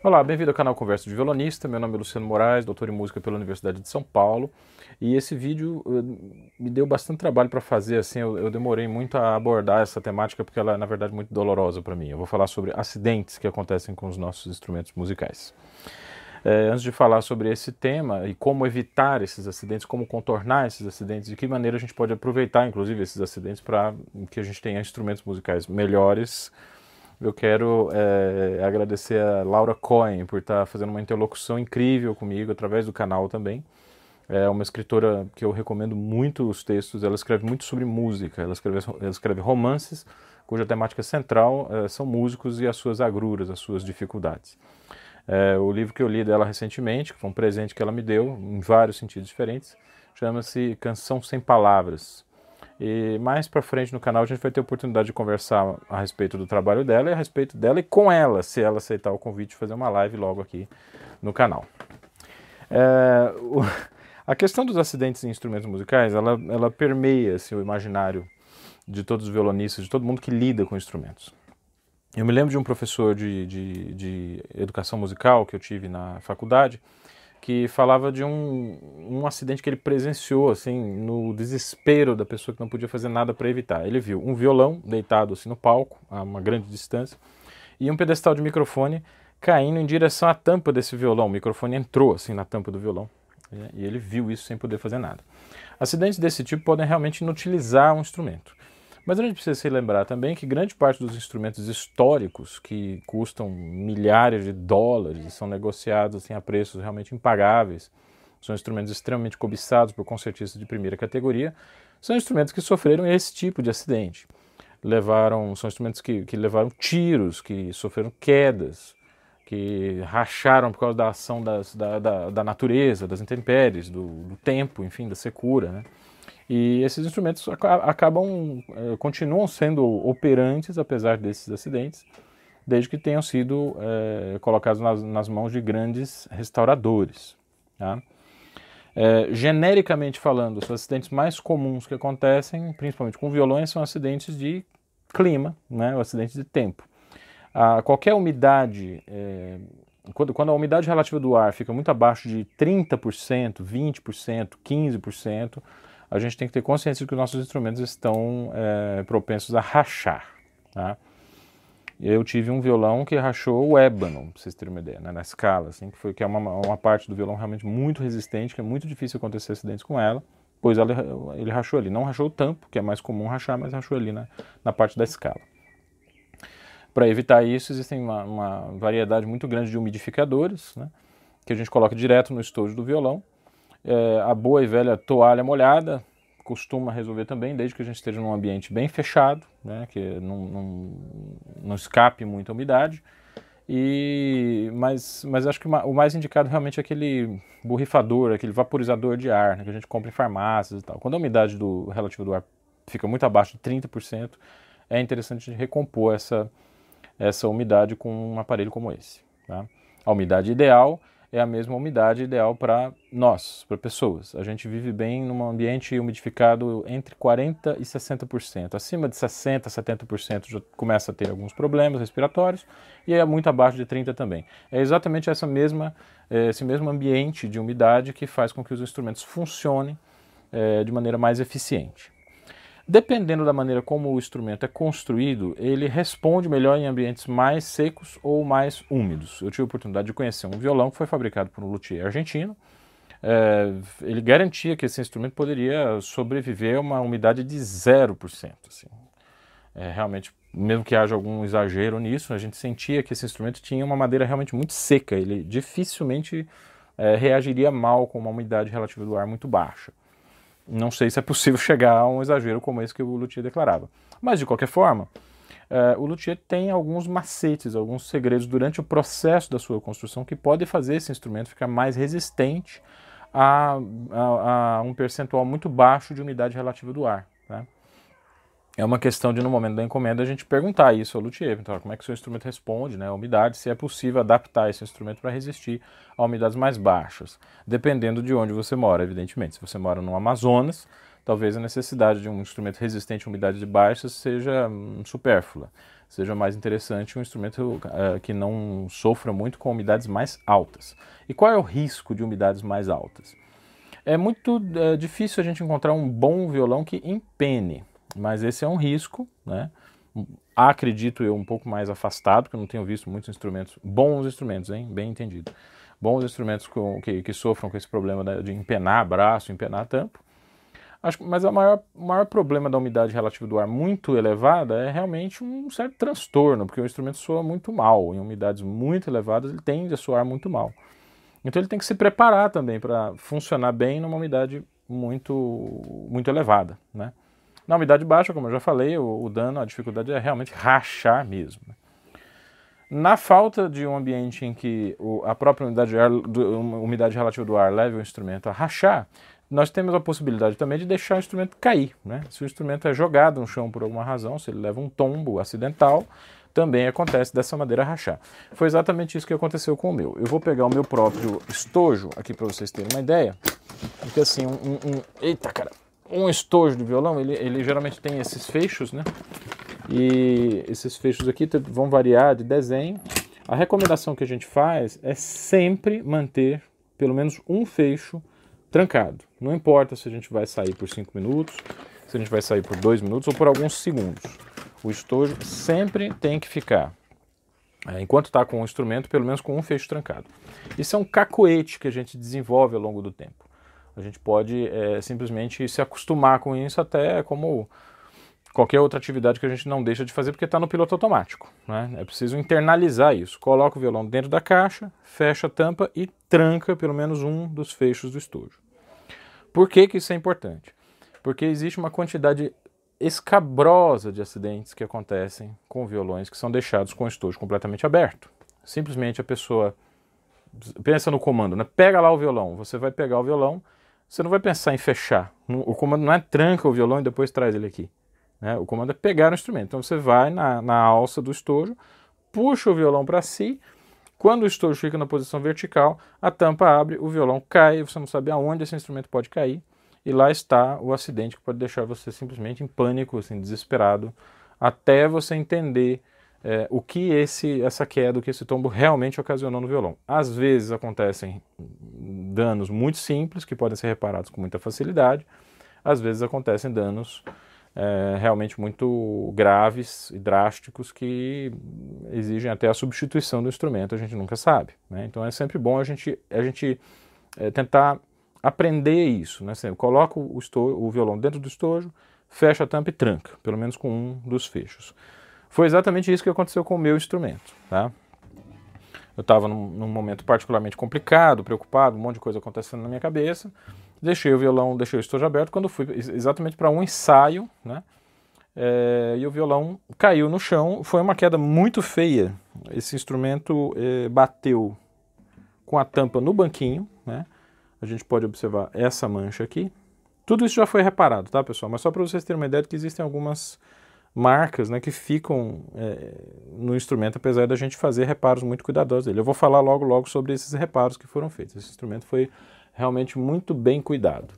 Olá, bem-vindo ao canal Conversa de Violonista. Meu nome é Luciano Moraes, doutor em música pela Universidade de São Paulo. E esse vídeo uh, me deu bastante trabalho para fazer, assim, eu, eu, demorei muito a abordar essa temática porque ela é, na verdade, muito dolorosa para mim. Eu vou falar sobre acidentes que acontecem com os nossos instrumentos musicais. É, antes de falar sobre esse tema e como evitar esses acidentes, como contornar esses acidentes, de que maneira a gente pode aproveitar, inclusive, esses acidentes para que a gente tenha instrumentos musicais melhores, eu quero é, agradecer a Laura Cohen por estar tá fazendo uma interlocução incrível comigo através do canal também. É uma escritora que eu recomendo muito os textos. Ela escreve muito sobre música. Ela escreve, ela escreve romances cuja temática central é, são músicos e as suas agruras, as suas dificuldades. É, o livro que eu li dela recentemente, que foi um presente que ela me deu, em vários sentidos diferentes, chama-se Canção Sem Palavras. E mais para frente no canal a gente vai ter a oportunidade de conversar a respeito do trabalho dela e a respeito dela e com ela, se ela aceitar o convite de fazer uma live logo aqui no canal. É, o, a questão dos acidentes em instrumentos musicais, ela, ela permeia assim, o imaginário de todos os violonistas, de todo mundo que lida com instrumentos. Eu me lembro de um professor de, de, de educação musical que eu tive na faculdade, que falava de um, um acidente que ele presenciou, assim, no desespero da pessoa que não podia fazer nada para evitar. Ele viu um violão deitado assim no palco, a uma grande distância, e um pedestal de microfone caindo em direção à tampa desse violão. O microfone entrou assim na tampa do violão né, e ele viu isso sem poder fazer nada. Acidentes desse tipo podem realmente inutilizar um instrumento. Mas a gente precisa se lembrar também que grande parte dos instrumentos históricos que custam milhares de dólares e são negociados assim, a preços realmente impagáveis, são instrumentos extremamente cobiçados por concertistas de primeira categoria, são instrumentos que sofreram esse tipo de acidente. Levaram, são instrumentos que, que levaram tiros, que sofreram quedas, que racharam por causa da ação das, da, da, da, natureza, das intempéries, do, do tempo, enfim, da secura. Né? E esses instrumentos acabam, eh, continuam sendo operantes apesar desses acidentes, desde que tenham sido é, colocados nas, nas, mãos de grandes restauradores. Tá? É, genericamente falando, os acidentes mais comuns que acontecem, principalmente com violões, são acidentes de clima, né, ou acidentes de tempo. A, qualquer umidade, é, quando, quando a umidade relativa do ar fica muito abaixo de 30%, 20%, 15%, a gente tem que ter consciência de que os nossos instrumentos estão é, propensos a rachar. Tá? Eu tive um violão que rachou o ébano, para vocês terem uma ideia, né, na escala, assim, que, foi, que é uma, uma parte do violão realmente muito resistente, que é muito difícil acontecer acidentes com ela, pois ela, ele rachou ali. Não rachou o tampo, que é mais comum rachar, mas rachou ali na, na parte da escala. Para evitar isso, existem uma, uma, variedade muito grande de umidificadores, né, que a gente coloca direto no estojo do violão, é, a boa e velha toalha molhada costuma resolver também, desde que a gente esteja num ambiente bem fechado, né, que não, não, não escape muita umidade. E, mas, mas acho que o mais indicado realmente é aquele borrifador, aquele vaporizador de ar né, que a gente compra em farmácias e tal. Quando a umidade do, relativa do ar fica muito abaixo de 30%, é interessante recompor essa, essa umidade com um aparelho como esse. Tá? A umidade ideal é a mesma umidade ideal para nós, para pessoas. A gente vive bem num ambiente umidificado entre 40% e 60%. Acima de 60%, 70% já começa a ter alguns problemas respiratórios e é muito abaixo de 30% também. É exatamente essa mesma, eh, esse mesmo ambiente de umidade que faz com que os instrumentos funcionem é, de maneira mais eficiente. Dependendo da maneira como o instrumento é construído, ele responde melhor em ambientes mais secos ou mais úmidos. Eu tive a oportunidade de conhecer um violão que foi fabricado por um luthier argentino. É, ele garantia que esse instrumento poderia sobreviver a uma umidade de 0%. Assim. É, realmente, mesmo que haja algum exagero nisso, a gente sentia que esse instrumento tinha uma madeira realmente muito seca. Ele dificilmente é, reagiria mal com uma umidade relativa do ar muito baixa não sei se é possível chegar a um exagero como esse que o Luthier declarava. Mas, de qualquer forma, é, o Luthier tem alguns macetes, alguns segredos durante o processo da sua construção que podem fazer esse instrumento ficar mais resistente a, a, a um percentual muito baixo de umidade relativa do ar. Tá? É uma questão de, no momento da encomenda, a gente perguntar isso ao luthier. Então, como é que seu instrumento responde, né? A umidade, se é possível adaptar esse instrumento para resistir a umidades mais baixas, dependendo de onde você mora, evidentemente. Se você mora no Amazonas, talvez a necessidade de um instrumento resistente a umidades baixas seja hum, supérflua. Seja mais interessante um instrumento uh, que não sofra muito com umidades mais altas. E qual é o risco de umidades mais altas? É muito uh, difícil a gente encontrar um bom violão que empene, mas esse é um risco, né? acredito eu, um pouco mais afastado, porque eu não tenho visto muitos instrumentos, bons instrumentos, hein? bem entendido, bons instrumentos com, que, que sofram com esse problema de empenar braço, empenar tampo. Acho, mas o maior, maior problema da umidade relativa do ar muito elevada é realmente um certo transtorno, porque o instrumento soa muito mal. Em umidades muito elevadas, ele tende a soar muito mal. Então ele tem que se preparar também para funcionar bem numa umidade muito, muito elevada. Né? Na umidade baixa, como eu já falei, o, o dano, a dificuldade é realmente rachar mesmo. Na falta de um ambiente em que o, a própria umidade, ar, do, umidade relativa do ar leve o instrumento a rachar, nós temos a possibilidade também de deixar o instrumento cair. Né? Se o instrumento é jogado no chão por alguma razão, se ele leva um tombo acidental, também acontece dessa maneira a rachar. Foi exatamente isso que aconteceu com o meu. Eu vou pegar o meu próprio estojo aqui para vocês terem uma ideia. Porque assim, um, um, um, Eita, cara! Um estojo de violão, ele, ele geralmente tem esses fechos, né? E esses fechos aqui vão variar de desenho. A recomendação que a gente faz é sempre manter pelo menos um fecho trancado. Não importa se a gente vai sair por 5 minutos, se a gente vai sair por 2 minutos ou por alguns segundos. O estojo sempre tem que ficar, é, enquanto está com o instrumento, pelo menos com um fecho trancado. Isso é um cacoete que a gente desenvolve ao longo do tempo. A gente pode é, simplesmente se acostumar com isso até como qualquer outra atividade que a gente não deixa de fazer porque está no piloto automático. Né? É preciso internalizar isso. Coloca o violão dentro da caixa, fecha a tampa e tranca pelo menos um dos fechos do estojo. Por que, que isso é importante? Porque existe uma quantidade escabrosa de acidentes que acontecem com violões que são deixados com o estojo completamente aberto. Simplesmente a pessoa pensa no comando, né? Pega lá o violão. Você vai pegar o violão você não vai pensar em fechar. O comando não é tranca o violão e depois traz ele aqui. Né? O comando é pegar o instrumento. Então você vai na, na alça do estojo, puxa o violão para si. Quando o estojo fica na posição vertical, a tampa abre, o violão cai, você não sabe aonde esse instrumento pode cair. E lá está o acidente que pode deixar você simplesmente em pânico, assim, desesperado, até você entender é, o que esse, essa queda, o que esse tombo realmente ocasionou no violão. Às vezes acontecem danos muito simples, que podem ser reparados com muita facilidade, às vezes acontecem danos é, realmente muito graves e drásticos que exigem até a substituição do instrumento, a gente nunca sabe. Né? Então é sempre bom a gente, a gente é, tentar aprender isso. Né? Sempre, coloca o, o violão dentro do estojo, fecha a tampa e tranca, pelo menos com um dos fechos. Foi exatamente isso que aconteceu com o meu instrumento. Tá? Eu estava num, num, momento particularmente complicado, preocupado, um monte de coisa acontecendo na minha cabeça. Deixei o violão, deixei o estojo aberto quando fui exatamente para um ensaio, né? É, e o violão caiu no chão. Foi uma queda muito feia. Esse instrumento é, bateu com a tampa no banquinho, né? A gente pode observar essa mancha aqui. Tudo isso já foi reparado, tá, pessoal? Mas só para vocês terem uma ideia de que existem algumas marcas né, que ficam é, no instrumento, apesar da gente fazer reparos muito cuidadosos dele. Eu vou falar logo logo sobre esses reparos que foram feitos. Esse instrumento foi realmente muito bem cuidado.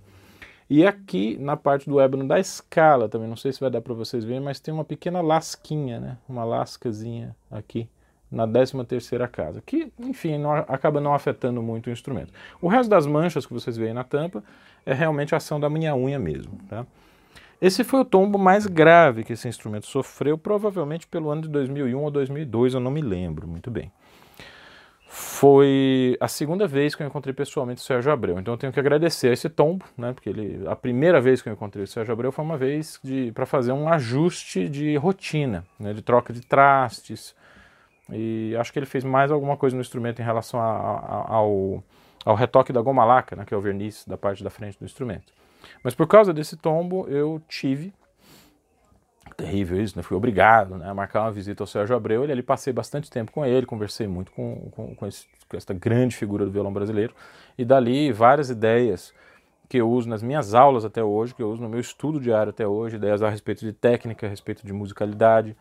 E aqui na parte do ébano da escala também, não sei se vai dar para vocês verem, mas tem uma pequena lasquinha, né? uma lascazinha aqui na 13 terceira casa, que enfim não, acaba não afetando muito o instrumento. O resto das manchas que vocês veem na tampa é realmente a ação da minha unha mesmo. Tá? Esse foi o tombo mais grave que esse instrumento sofreu, provavelmente pelo ano de 2001 ou 2002, eu não me lembro muito bem. Foi a segunda vez que eu encontrei pessoalmente o Sérgio Abreu, então eu tenho que agradecer a esse tombo, né, porque ele, a primeira vez que eu encontrei o Sérgio Abreu foi uma vez para fazer um ajuste de rotina, né, de troca de trastes, e acho que ele fez mais alguma coisa no instrumento em relação a, a, ao, ao retoque da goma laca, né, que é o verniz da parte da frente do instrumento. Mas por causa desse tombo, eu tive. Terrível isso, né? Fui obrigado né, a marcar uma visita ao Sérgio Abreu. E ali passei bastante tempo com ele, conversei muito com, com, com, esse, com essa grande figura do violão brasileiro. E dali várias ideias que eu uso nas minhas aulas até hoje, que eu uso no meu estudo diário até hoje, ideias a respeito de técnica, a respeito de musicalidade,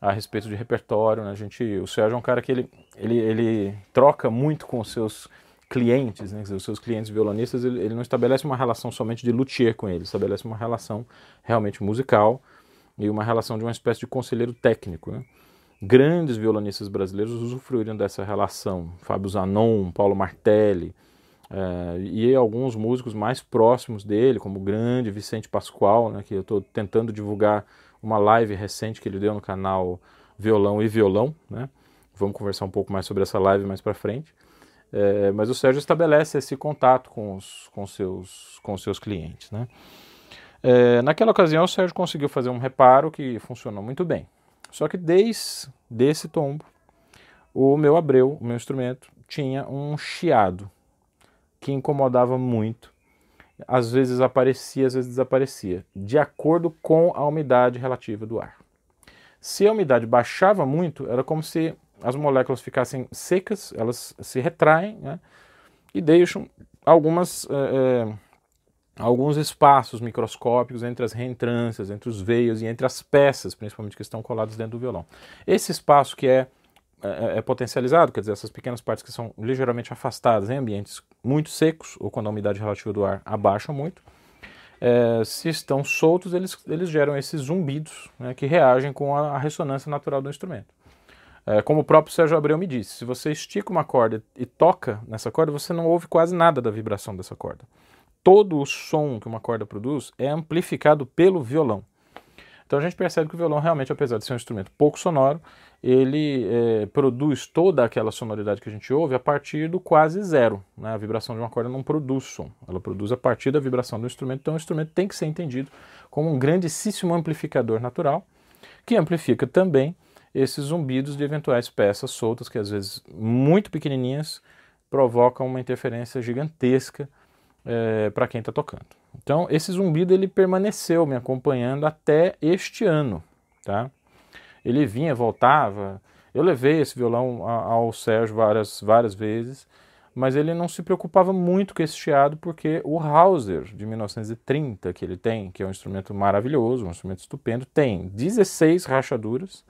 a respeito de repertório. Né? A gente, o Sérgio é um cara que ele, ele, ele troca muito com os seus clientes, né, os seus clientes violonistas, ele, ele, não estabelece uma relação somente de luthier com eles, estabelece uma relação realmente musical e uma relação de uma espécie de conselheiro técnico. Né? Grandes violonistas brasileiros usufruíram dessa relação, Fábio Zanon, Paulo Martelli, uh, e alguns músicos mais próximos dele, como o grande Vicente Pascoal, né, que eu estou tentando divulgar uma live recente que ele deu no canal Violão e Violão, né? Vamos conversar um pouco mais sobre essa live mais para frente. É, mas o Sérgio estabelece esse contato com os com seus, com seus clientes. Né? É, naquela ocasião, o Sérgio conseguiu fazer um reparo que funcionou muito bem. Só que desde esse tombo, o meu Abreu, o meu instrumento, tinha um chiado que incomodava muito. Às vezes aparecia, às vezes desaparecia, de acordo com a umidade relativa do ar. Se a umidade baixava muito, era como se as moléculas ficassem secas, elas se retraem né, e deixam algumas, é, alguns espaços microscópicos entre as reentrâncias, entre os veios e entre as peças, principalmente que estão coladas dentro do violão. Esse espaço que é, é, é potencializado, quer dizer, essas pequenas partes que são ligeiramente afastadas em ambientes muito secos ou quando a umidade relativa do ar abaixa muito, é, se estão soltos, eles, eles geram esses zumbidos né, que reagem com a, a ressonância natural do instrumento. É, como o próprio Sérgio Abreu me disse, se você estica uma corda e toca nessa corda, você não ouve quase nada da vibração dessa corda. Todo o som que uma corda produz é amplificado pelo violão. Então a gente percebe que o violão realmente, apesar de ser um instrumento pouco sonoro, ele é, produz toda aquela sonoridade que a gente ouve a partir do quase zero. Né? A vibração de uma corda não produz som, ela produz a partir da vibração do instrumento. Então o instrumento tem que ser entendido como um grandíssimo amplificador natural, que amplifica também esses zumbidos de eventuais peças soltas, que às vezes muito pequenininhas, provocam uma interferência gigantesca é, para quem está tocando. Então, esse zumbido ele permaneceu me acompanhando até este ano. Tá? Ele vinha, voltava. Eu levei esse violão ao Sérgio várias, várias vezes, mas ele não se preocupava muito com esse chiado, porque o Hauser de 1930 que ele tem, que é um instrumento maravilhoso, um instrumento estupendo, tem 16 rachaduras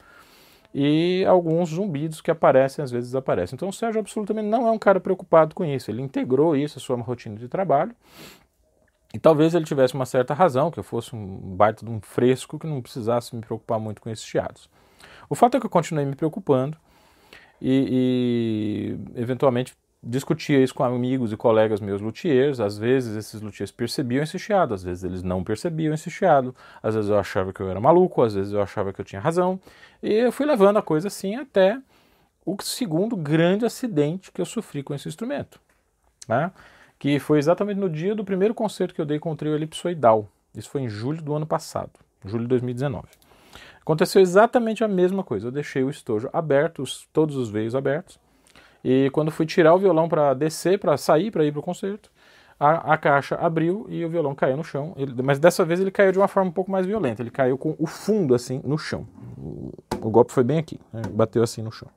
e alguns zumbidos que aparecem, às vezes desaparecem. Então o Sérgio absolutamente não é um cara preocupado com isso. Ele integrou isso à sua rotina de trabalho. E talvez ele tivesse uma certa razão, que eu fosse um baita de um fresco que não precisasse me preocupar muito com esses chiados. O fato é que eu continuei me preocupando e, e eventualmente discutia isso com amigos e colegas meus luthiers. Às vezes esses luthiers percebiam esse chiado, às vezes eles não percebiam esse chiado. Às vezes eu achava que eu era maluco, às vezes eu achava que eu tinha razão. E eu fui levando a coisa assim até o segundo grande acidente que eu sofri com esse instrumento. Né? Que foi exatamente no dia do primeiro concerto que eu dei com o trio elipsoidal. Isso foi em julho do ano passado, julho de 2019. Aconteceu exatamente a mesma coisa. Eu deixei o estojo aberto, os, todos os veios abertos e quando fui tirar o violão para descer, para sair, para ir para o concerto, a, a, caixa abriu e o violão caiu no chão. Ele, mas dessa vez ele caiu de uma forma um pouco mais violenta. Ele caiu com o fundo assim no chão. O, o golpe foi bem aqui, né? bateu assim no chão.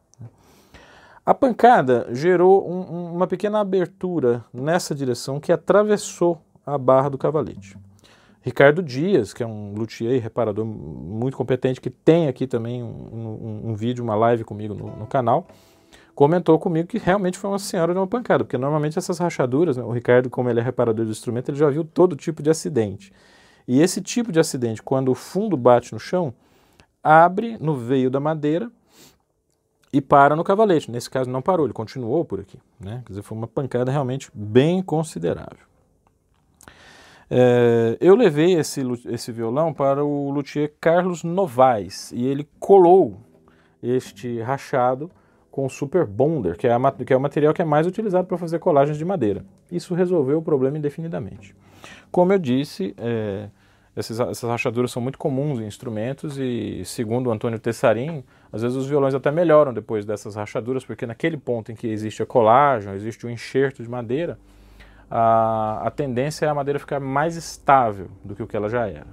A pancada gerou um, uma pequena abertura nessa direção que atravessou a barra do cavalete. Ricardo Dias, que é um luthier reparador muito competente, que tem aqui também um, um, um vídeo, uma live comigo no, no canal, comentou comigo que realmente foi uma senhora de uma pancada, porque normalmente essas rachaduras, né, o Ricardo, como ele é reparador de instrumento, ele já viu todo tipo de acidente. E esse tipo de acidente, quando o fundo bate no chão, abre no veio da madeira e para no cavalete. Nesse caso não parou, ele continuou por aqui. Né? Quer dizer, foi uma pancada realmente bem considerável. É, eu levei esse, esse violão para o luthier Carlos Novaes e ele colou este rachado com Super Bonder, que é, a, que é o material que é mais utilizado para fazer colagens de madeira. Isso resolveu o problema indefinidamente. Como eu disse, é, essas, essas rachaduras são muito comuns em instrumentos e, segundo o Antônio Tessarim, às vezes os violões até melhoram depois dessas rachaduras, porque naquele ponto em que existe a colagem, existe o enxerto de madeira, a, a tendência é a madeira ficar mais estável do que o que ela já era.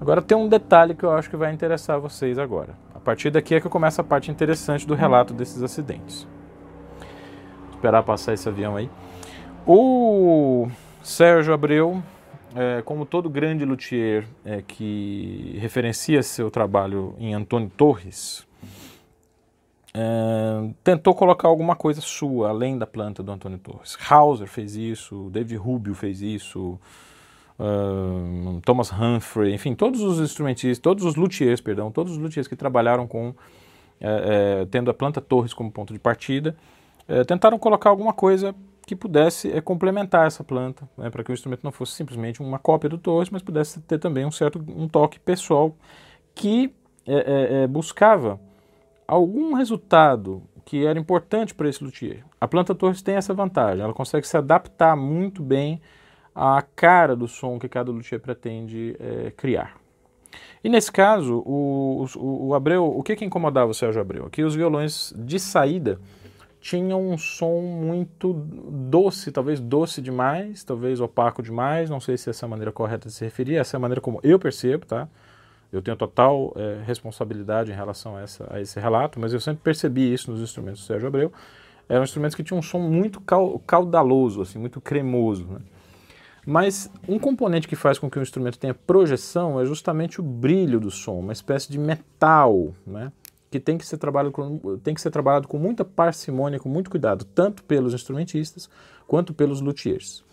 Agora tem um detalhe que eu acho que vai interessar vocês agora partir daqui é que começa a parte interessante do relato desses acidentes. Vou esperar passar esse avião aí. O Sérgio Abreu, é, como todo grande luthier é, que referencia seu trabalho em Antônio Torres, é, tentou colocar alguma coisa sua além da planta do Antônio Torres. Hauser fez isso, David Rubio fez isso, Thomas Humphrey, enfim, todos os instrumentistas, todos os luthiers, perdão, todos os luthiers que trabalharam com é, é, tendo a planta Torres como ponto de partida, é, tentaram colocar alguma coisa que pudesse é, complementar essa planta, né, para que o instrumento não fosse simplesmente uma cópia do Torres, mas pudesse ter também um certo um toque pessoal que é, é, buscava algum resultado que era importante para esse luthier. A planta Torres tem essa vantagem, ela consegue se adaptar muito bem à cara do som que cada luthier pretende é, criar. E nesse caso, o, o, o, Abreu, o que, que incomodava o Sérgio Abreu? Que os violões de saída tinham um som muito doce, talvez doce demais, talvez opaco demais, não sei se essa é a maneira correta de se referir, essa é a maneira como eu percebo, tá? Eu tenho total é, responsabilidade em relação a, essa, a, esse relato, mas eu sempre percebi isso nos instrumentos do Sérgio Abreu. Eram instrumentos que tinham um som muito caudaloso, assim, muito cremoso. Né? Mas um componente que faz com que o instrumento tenha projeção é justamente o brilho do som, uma espécie de metal, né? que tem que ser trabalhado com, tem que ser trabalhado com muita parcimônia, com muito cuidado, tanto pelos instrumentistas quanto pelos luthiers.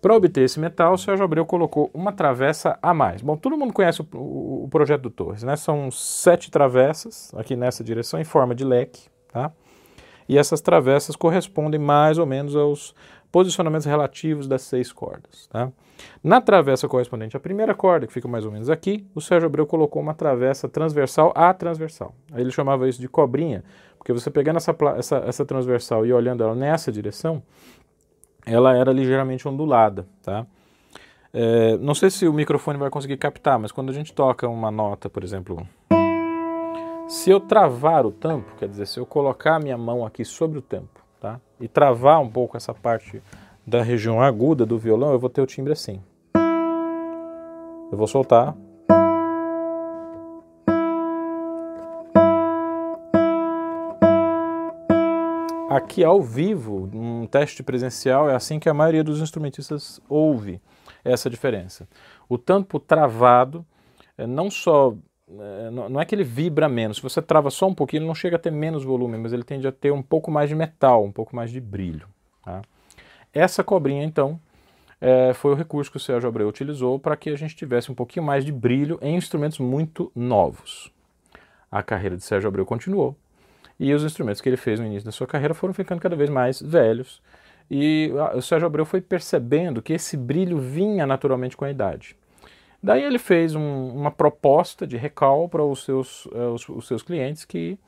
Para obter esse metal, o Sérgio Abreu colocou uma travessa a mais. Bom, todo mundo conhece o, o, o projeto do Torres, né? São sete travessas aqui nessa direção em forma de leque, tá? E essas travessas correspondem mais ou menos aos posicionamentos relativos das seis cordas, tá? Na travessa correspondente à primeira corda, que fica mais ou menos aqui, o Sérgio Abreu colocou uma travessa transversal a transversal. Ele chamava isso de cobrinha, porque você pegando essa, essa, essa transversal e olhando ela nessa direção, ela era ligeiramente ondulada, tá? É, não sei se o microfone vai conseguir captar, mas quando a gente toca uma nota, por exemplo, se eu travar o tampo, quer dizer, se eu colocar a minha mão aqui sobre o tampo? E travar um pouco essa parte da região aguda do violão, eu vou ter o timbre assim. Eu vou soltar. Aqui ao vivo, um teste presencial, é assim que a maioria dos instrumentistas ouve essa diferença. O tampo travado, é, não só não é que ele vibra menos. Se você trava só um pouquinho, ele não chega a ter menos volume, mas ele tende a ter um pouco mais de metal, um pouco mais de brilho. Tá? Essa cobrinha, então, é, foi o recurso que o Sérgio Abreu utilizou para que a gente tivesse um pouquinho mais de brilho em instrumentos muito novos. A carreira de Sérgio Abreu continuou e os instrumentos que ele fez no início da sua carreira foram ficando cada vez mais velhos. E o Sérgio Abreu foi percebendo que esse brilho vinha naturalmente com a idade. Daí ele fez um, uma proposta de recal para os seus, uh, os, os seus clientes que,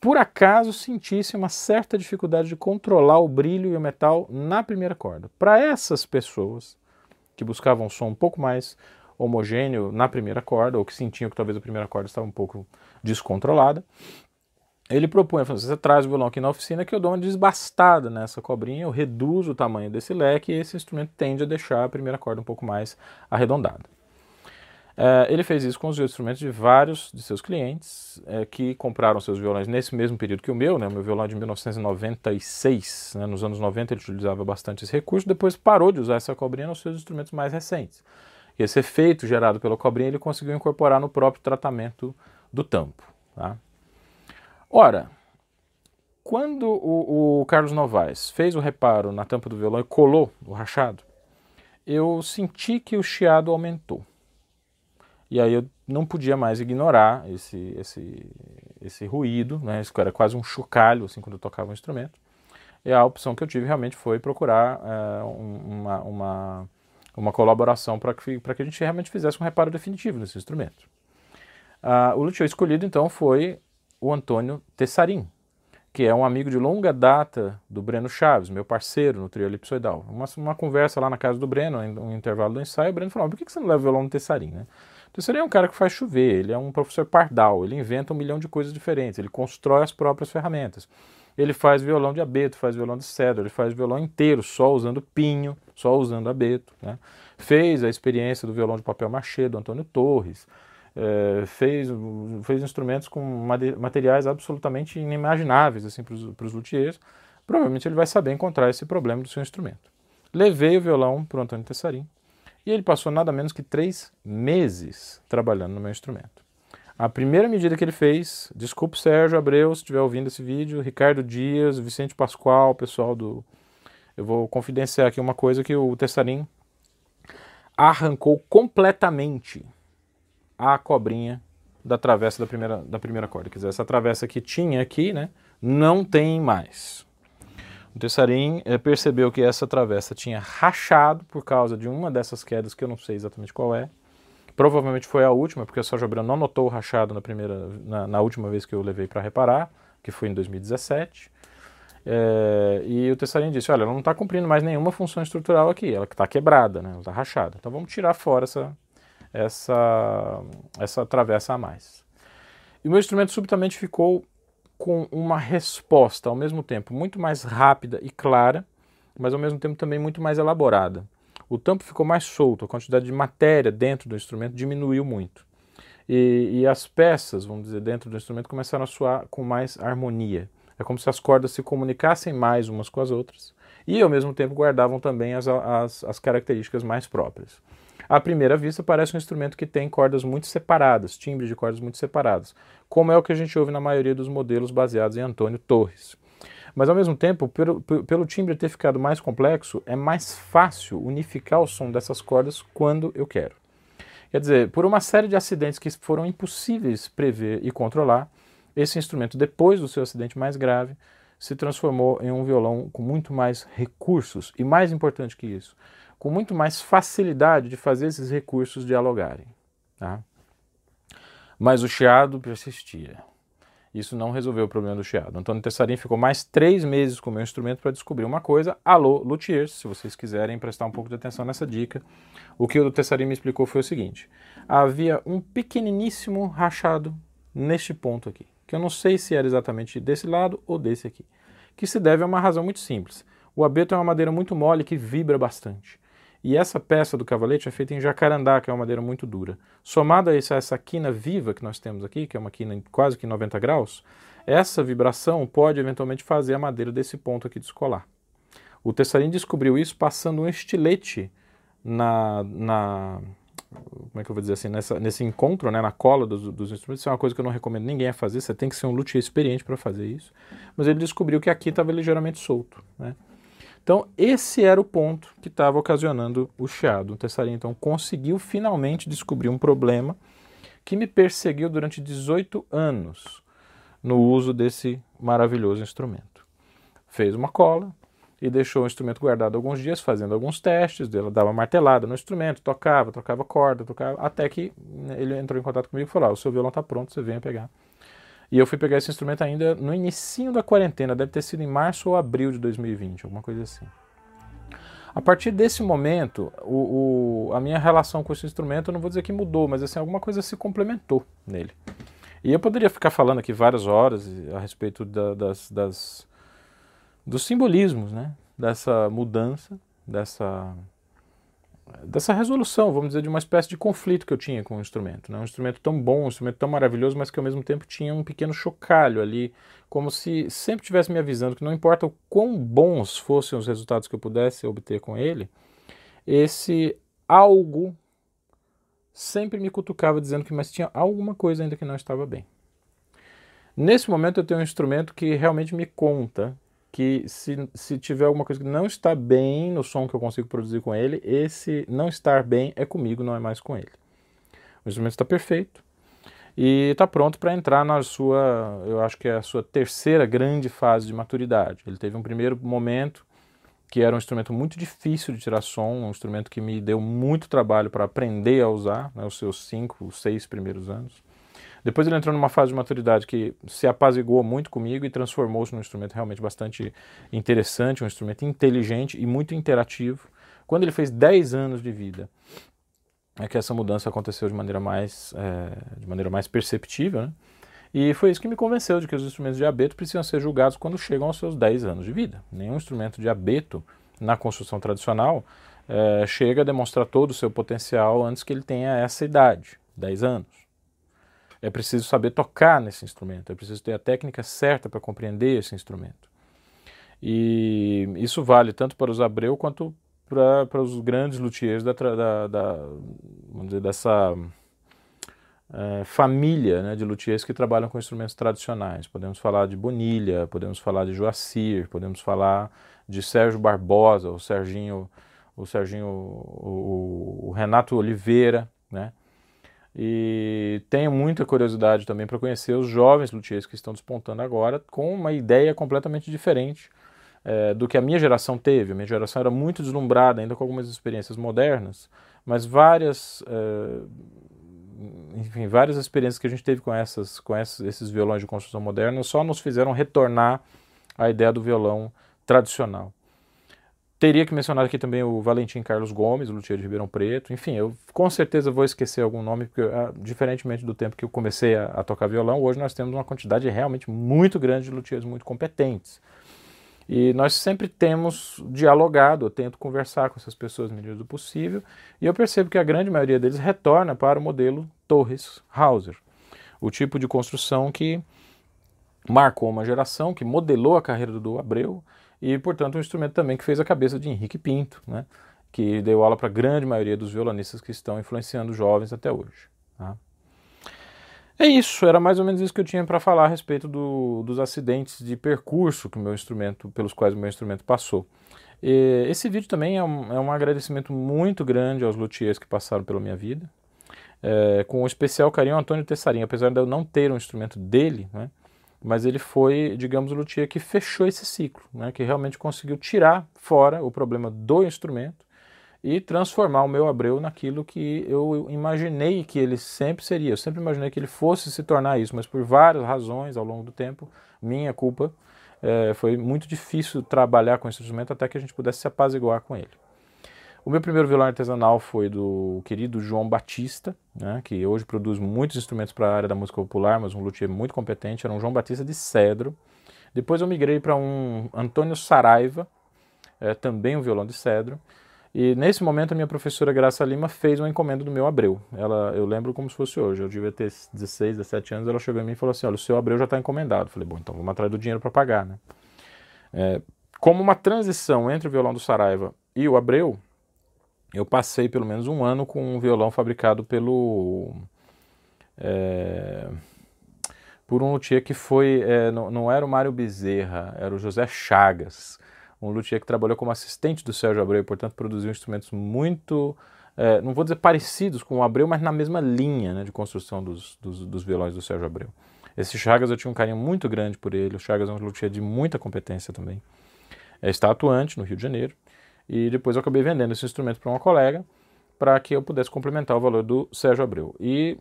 por acaso, sentissem uma certa dificuldade de controlar o brilho e o metal na primeira corda. Para essas pessoas que buscavam um som um pouco mais homogêneo na primeira corda, ou que sentiam que talvez a primeira corda estava um pouco descontrolada, ele propunha, você traz o violão aqui na oficina que eu dou uma desbastada nessa cobrinha, eu reduzo o tamanho desse leque e esse instrumento tende a deixar a primeira corda um pouco mais arredondada. É, ele fez isso com os instrumentos de vários de seus clientes é, que compraram seus violões nesse mesmo período que o meu, né, o meu violão é de 1996, né, nos anos 90 ele utilizava bastante esse recurso, depois parou de usar essa cobrinha nos seus instrumentos mais recentes. E esse efeito gerado pela cobrinha ele conseguiu incorporar no próprio tratamento do tampo. Tá? Ora, quando o, o, Carlos Novaes fez o reparo na tampa do violão e colou o rachado, eu senti que o chiado aumentou. E aí eu não podia mais ignorar esse, esse, esse ruído, né? Isso era quase um chocalho assim quando eu tocava o instrumento. E a opção que eu tive realmente foi procurar é, uma, uma, uma colaboração para que, que a gente realmente fizesse um reparo definitivo nesse instrumento. Uh, o luthier escolhido então foi o Antônio Tessarim, que é um amigo de longa data do Breno Chaves, meu parceiro no trio elipsoidal. Uma, uma conversa lá na casa do Breno, um intervalo do ensaio, o Breno falou, por que você não leva o violão no Tessarim, né? O Tessarim é um cara que faz chover, ele é um professor pardal, ele inventa um milhão de coisas diferentes, ele constrói as próprias ferramentas. Ele faz violão de abeto, faz violão de cedro, ele faz violão inteiro, só usando pinho, só usando abeto. Né? Fez a experiência do violão de papel machê do Antônio Torres, é, fez, fez instrumentos com materiais absolutamente inimagináveis assim, para os luthiers, provavelmente ele vai saber encontrar esse problema do seu instrumento. Levei o violão para o Antônio Tessarim e ele passou nada menos que três meses trabalhando no meu instrumento. A primeira medida que ele fez, desculpe Sérgio Abreu se estiver ouvindo esse vídeo, Ricardo Dias, Vicente Pascoal, pessoal do. Eu vou confidenciar aqui uma coisa que o Tessarim arrancou completamente a cobrinha da travessa da primeira, da primeira corda. Quer dizer, essa travessa que tinha aqui, né, não tem mais. O Tessarim eh, percebeu que essa travessa tinha rachado por causa de uma dessas quedas que eu não sei exatamente qual é. Provavelmente foi a última, porque o Sérgio Abreu não notou o rachado na, primeira, na, na última vez que eu levei para reparar, que foi em 2017. É, e o Tessarim disse: Olha, ela não está cumprindo mais nenhuma função estrutural aqui, ela está quebrada, né? ela está rachada. Então vamos tirar fora essa, essa, essa travessa a mais. E o meu instrumento subitamente ficou com uma resposta, ao mesmo tempo, muito mais rápida e clara, mas ao mesmo tempo também muito mais elaborada o tampo ficou mais solto, a quantidade de matéria dentro do instrumento diminuiu muito. E, e, as peças, vamos dizer, dentro do instrumento começaram a soar com mais harmonia. É como se as cordas se comunicassem mais umas com as outras e, ao mesmo tempo, guardavam também as, as, as características mais próprias. À primeira vista, parece um instrumento que tem cordas muito separadas, timbres de cordas muito separados, como é o que a gente ouve na maioria dos modelos baseados em Antônio Torres. Mas ao mesmo tempo, pelo, pelo timbre ter ficado mais complexo, é mais fácil unificar o som dessas cordas quando eu quero. Quer dizer, por uma série de acidentes que foram impossíveis prever e controlar, esse instrumento, depois do seu acidente mais grave, se transformou em um violão com muito mais recursos e, mais importante que isso, com muito mais facilidade de fazer esses recursos dialogarem. Tá? Mas o chiado persistia. Isso não resolveu o problema do chiado. Antônio Tessarim ficou mais três meses com o meu instrumento para descobrir uma coisa. Alô, luthiers, se vocês quiserem prestar um pouco de atenção nessa dica, o que o Tessarim me explicou foi o seguinte: havia um pequeniníssimo rachado neste ponto aqui, que eu não sei se era exatamente desse lado ou desse aqui, que se deve a uma razão muito simples. O abeto é uma madeira muito mole que vibra bastante. E essa peça do cavalete é feita em jacarandá, que é uma madeira muito dura. Somada a essa, essa quina viva que nós temos aqui, que é uma quina quase que 90 graus, essa vibração pode eventualmente fazer a madeira desse ponto aqui descolar. O Tessarim descobriu isso passando um estilete na, na como é que eu vou dizer assim, nessa, nesse encontro, né, na cola dos, dos, instrumentos, isso é uma coisa que eu não recomendo ninguém a fazer, você tem que ser um luthier experiente para fazer isso, mas ele descobriu que aqui estava ligeiramente solto, né? Então, esse era o ponto que estava ocasionando o chiado. O Tessarim, então, conseguiu finalmente descobrir um problema que me perseguiu durante 18 anos no uso desse maravilhoso instrumento. Fez uma cola e deixou o instrumento guardado alguns dias, fazendo alguns testes. Ela dava martelada no instrumento, tocava, tocava corda, tocava, até que ele entrou em contato comigo e falou: ah, o seu violão está pronto, você venha pegar. E eu fui pegar esse instrumento ainda no início da quarentena, deve ter sido em março ou abril de 2020, alguma coisa assim. A partir desse momento, o, o, a minha relação com esse instrumento, eu não vou dizer que mudou, mas assim, alguma coisa se complementou nele. E eu poderia ficar falando aqui várias horas a respeito da, das, das, dos simbolismos, né? Dessa mudança, dessa dessa resolução, vamos dizer, de uma espécie de conflito que eu tinha com o instrumento. Né? Um instrumento tão bom, um instrumento tão maravilhoso, mas que ao mesmo tempo tinha um pequeno chocalho ali, como se sempre tivesse me avisando que não importa o quão bons fossem os resultados que eu pudesse obter com ele, esse algo sempre me cutucava dizendo que mas tinha alguma coisa ainda que não estava bem. Nesse momento eu tenho um instrumento que realmente me conta que se, se tiver alguma coisa que não está bem no som que eu consigo produzir com ele, esse não estar bem é comigo, não é mais com ele. O instrumento está perfeito e está pronto para entrar na sua, eu acho que é a sua terceira grande fase de maturidade. Ele teve um primeiro momento que era um instrumento muito difícil de tirar som, um instrumento que me deu muito trabalho para aprender a usar, né, os seus cinco, seis primeiros anos. Depois ele entrou numa fase de maturidade que se apaziguou muito comigo e transformou-se num instrumento realmente bastante interessante, um instrumento inteligente e muito interativo. Quando ele fez 10 anos de vida, é que essa mudança aconteceu de maneira mais, é, de maneira mais perceptível, né? E foi isso que me convenceu de que os instrumentos de abeto precisam ser julgados quando chegam aos seus 10 anos de vida. Nenhum instrumento de abeto na construção tradicional é, chega a demonstrar todo o seu potencial antes que ele tenha essa idade, 10 anos. É preciso saber tocar nesse instrumento, é preciso ter a técnica certa para compreender esse instrumento. E isso vale tanto para os Abreu quanto para, para os grandes luthiers da, da, da, vamos dizer, dessa, é, família né, de luthiers que trabalham com instrumentos tradicionais. Podemos falar de Bonilha, podemos falar de Joacir, podemos falar de Sérgio Barbosa, o Serginho, o Serginho, o, o Renato Oliveira, né? E tenho muita curiosidade também para conhecer os jovens luthiers que estão despontando agora com uma ideia completamente diferente é, do que a minha geração teve. A minha geração era muito deslumbrada, ainda com algumas experiências modernas, mas várias, é, enfim, várias experiências que a gente teve com, essas, com essas, esses violões de construção moderna só nos fizeram retornar à ideia do violão tradicional. Teria que mencionar aqui também o Valentim Carlos Gomes, luthier de Ribeirão Preto. Enfim, eu com certeza vou esquecer algum nome, porque ah, diferentemente do tempo que eu comecei a, a, tocar violão, hoje nós temos uma quantidade realmente muito grande de luthiers muito competentes. E nós sempre temos dialogado, eu tento conversar com essas pessoas na medida do possível, e eu percebo que a grande maioria deles retorna para o modelo Torres Hauser, o tipo de construção que marcou uma geração, que modelou a carreira do Abreu, e, portanto, um instrumento também que fez a cabeça de Henrique Pinto, né, que deu aula para a grande maioria dos violonistas que estão influenciando jovens até hoje. Tá? É isso, era mais ou menos isso que eu tinha para falar a respeito do, dos acidentes de percurso que meu instrumento, pelos quais o meu instrumento passou. E esse vídeo também é um, é um, agradecimento muito grande aos luthiers que passaram pela minha vida, é, com especial carinho Antônio Tessarinho, apesar de eu não ter um instrumento dele, né, mas ele foi, digamos, o luthier que fechou esse ciclo, né, que realmente conseguiu tirar fora o problema do instrumento e transformar o meu Abreu naquilo que eu imaginei que ele sempre seria. Eu sempre imaginei que ele fosse se tornar isso, mas por várias razões ao longo do tempo, minha culpa, é, foi muito difícil trabalhar com esse instrumento até que a gente pudesse se apaziguar com ele. O meu primeiro violão artesanal foi do querido João Batista, né, que hoje produz muitos instrumentos para a área da música popular, mas um luthier muito competente, era um João Batista de cedro. Depois eu migrei para um Antônio Saraiva, é, também um violão de cedro. E nesse momento a minha professora Graça Lima fez uma encomenda do meu Abreu. Ela, eu lembro como se fosse hoje, eu devia ter 16, 17 anos, ela chegou em mim e falou assim, olha, o seu Abreu já está encomendado. Eu falei, bom, então vamos atrás do dinheiro para pagar, né? É, como uma transição entre o violão do Saraiva e o Abreu, eu passei pelo menos um ano com um violão fabricado pelo. É, por um luthier que foi. É, não, não, era o Mário Bezerra, era o José Chagas, um luthier que trabalhou como assistente do Sérgio Abreu e, portanto, produziu instrumentos muito. É, não vou dizer parecidos com o Abreu, mas na mesma linha né, de construção dos, dos, dos, violões do Sérgio Abreu. Esse Chagas eu tinha um carinho muito grande por ele, o Chagas é um luthier de muita competência também. É, está atuante no Rio de Janeiro e depois eu acabei vendendo esse instrumento para uma colega para que eu pudesse complementar o valor do Sérgio Abreu. E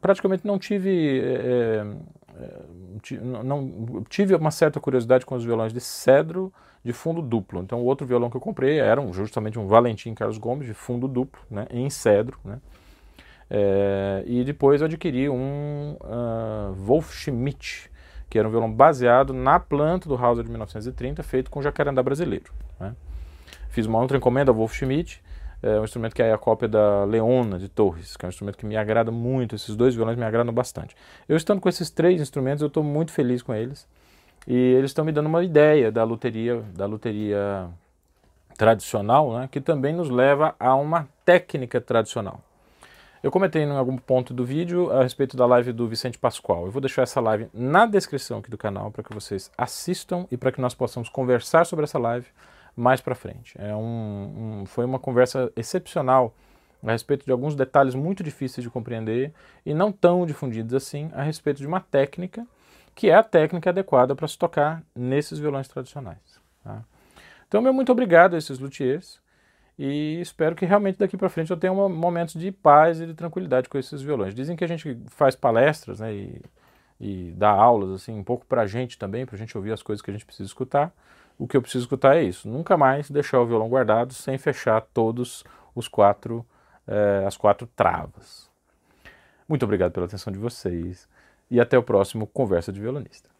praticamente não tive. É, não, tive uma certa curiosidade com os violões de cedro de fundo duplo. Então, o outro violão que eu comprei era um, justamente um Valentim Carlos Gomes de fundo duplo, né, em cedro. Né, é, e depois eu adquiri um uh, Wolf Schmidt, que era um violão baseado na planta do Hauser de 1930, feito com jacarandá brasileiro. Né. Fiz uma outra encomenda, Wolf Schmidt, é um instrumento que é a cópia da Leona de Torres, que é um instrumento que me agrada muito. Esses dois violões me agradam bastante. Eu estando com esses três instrumentos, eu estou muito feliz com eles. E eles estão me dando uma ideia da luteria, da luteria tradicional, né, que também nos leva a uma técnica tradicional. Eu comentei em algum ponto do vídeo a respeito da live do Vicente Pascoal. Eu vou deixar essa live na descrição aqui do canal para que vocês assistam e para que nós possamos conversar sobre essa live mais para frente. É um, um, foi uma conversa excepcional a respeito de alguns detalhes muito difíceis de compreender e não tão difundidos assim a respeito de uma técnica que é a técnica adequada para se tocar nesses violões tradicionais. Tá? Então, meu muito obrigado a esses luthiers e espero que realmente daqui para frente eu tenha um momentos de paz e de tranquilidade com esses violões. Dizem que a gente faz palestras né, e, e dá aulas assim um pouco para a gente também, para a gente ouvir as coisas que a gente precisa escutar o que eu preciso escutar é isso. Nunca mais deixar o violão guardado sem fechar todos os quatro, eh, as quatro travas. Muito obrigado pela atenção de vocês e até o próximo Conversa de Violonista.